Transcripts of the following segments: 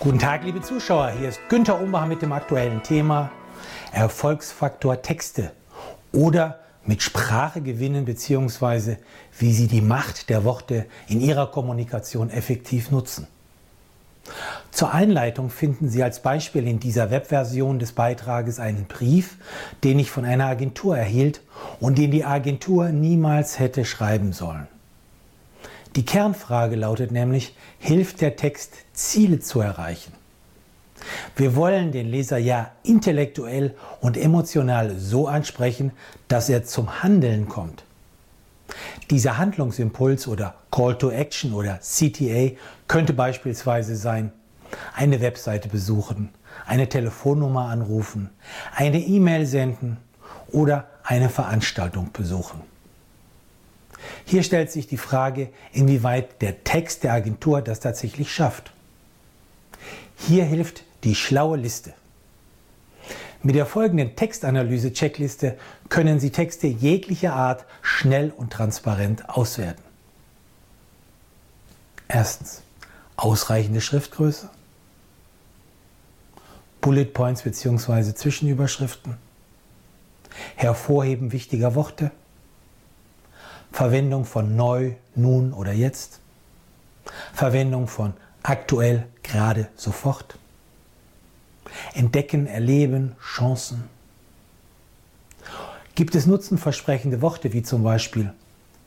Guten Tag, liebe Zuschauer. Hier ist Günter Umbacher mit dem aktuellen Thema Erfolgsfaktor Texte oder mit Sprache gewinnen bzw. wie Sie die Macht der Worte in Ihrer Kommunikation effektiv nutzen. Zur Einleitung finden Sie als Beispiel in dieser Webversion des Beitrages einen Brief, den ich von einer Agentur erhielt und den die Agentur niemals hätte schreiben sollen. Die Kernfrage lautet nämlich, hilft der Text, Ziele zu erreichen? Wir wollen den Leser ja intellektuell und emotional so ansprechen, dass er zum Handeln kommt. Dieser Handlungsimpuls oder Call to Action oder CTA könnte beispielsweise sein, eine Webseite besuchen, eine Telefonnummer anrufen, eine E-Mail senden oder eine Veranstaltung besuchen. Hier stellt sich die Frage, inwieweit der Text der Agentur das tatsächlich schafft. Hier hilft die schlaue Liste. Mit der folgenden Textanalyse-Checkliste können Sie Texte jeglicher Art schnell und transparent auswerten. Erstens. Ausreichende Schriftgröße. Bullet Points bzw. Zwischenüberschriften. Hervorheben wichtiger Worte. Verwendung von neu, nun oder jetzt. Verwendung von aktuell, gerade, sofort. Entdecken, erleben, Chancen. Gibt es nutzenversprechende Worte wie zum Beispiel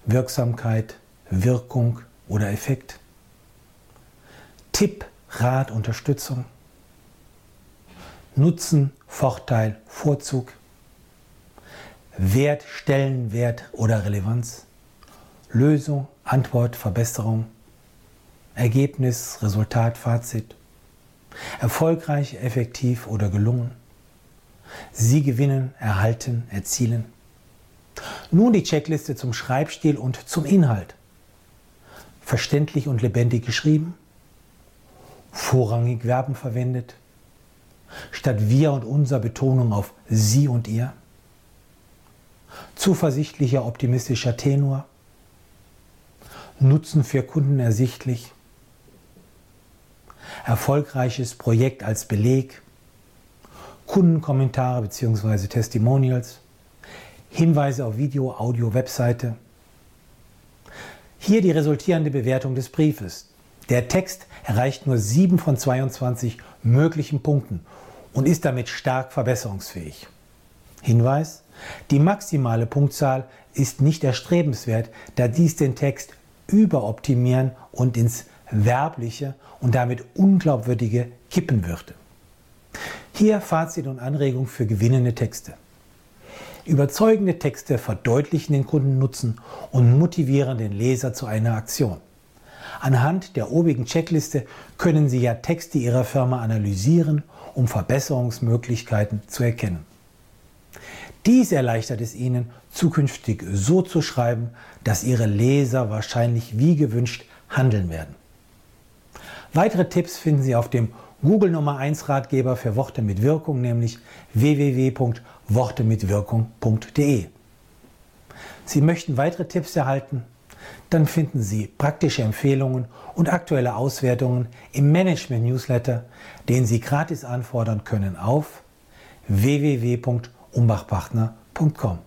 Wirksamkeit, Wirkung oder Effekt? Tipp, Rat, Unterstützung. Nutzen, Vorteil, Vorzug. Wert, Stellenwert oder Relevanz. Lösung, Antwort, Verbesserung, Ergebnis, Resultat, Fazit. Erfolgreich, effektiv oder gelungen. Sie gewinnen, erhalten, erzielen. Nun die Checkliste zum Schreibstil und zum Inhalt. Verständlich und lebendig geschrieben. Vorrangig Verben verwendet. Statt wir und unser Betonung auf sie und ihr. Zuversichtlicher, optimistischer Tenor Nutzen für Kunden ersichtlich, erfolgreiches Projekt als Beleg, Kundenkommentare bzw. Testimonials, Hinweise auf Video, Audio, Webseite. Hier die resultierende Bewertung des Briefes. Der Text erreicht nur 7 von 22 möglichen Punkten und ist damit stark verbesserungsfähig. Hinweis, die maximale Punktzahl ist nicht erstrebenswert, da dies den Text überoptimieren und ins Werbliche und damit Unglaubwürdige kippen würde. Hier Fazit und Anregung für gewinnende Texte. Überzeugende Texte verdeutlichen den Kundennutzen und motivieren den Leser zu einer Aktion. Anhand der obigen Checkliste können Sie ja Texte Ihrer Firma analysieren, um Verbesserungsmöglichkeiten zu erkennen. Dies erleichtert es Ihnen, zukünftig so zu schreiben, dass Ihre Leser wahrscheinlich wie gewünscht handeln werden. Weitere Tipps finden Sie auf dem Google Nummer 1 Ratgeber für Worte mit Wirkung, nämlich www.wortemitwirkung.de. Sie möchten weitere Tipps erhalten? Dann finden Sie praktische Empfehlungen und aktuelle Auswertungen im Management Newsletter, den Sie gratis anfordern können auf www.wortemitwirkung.de umbachpartner.com.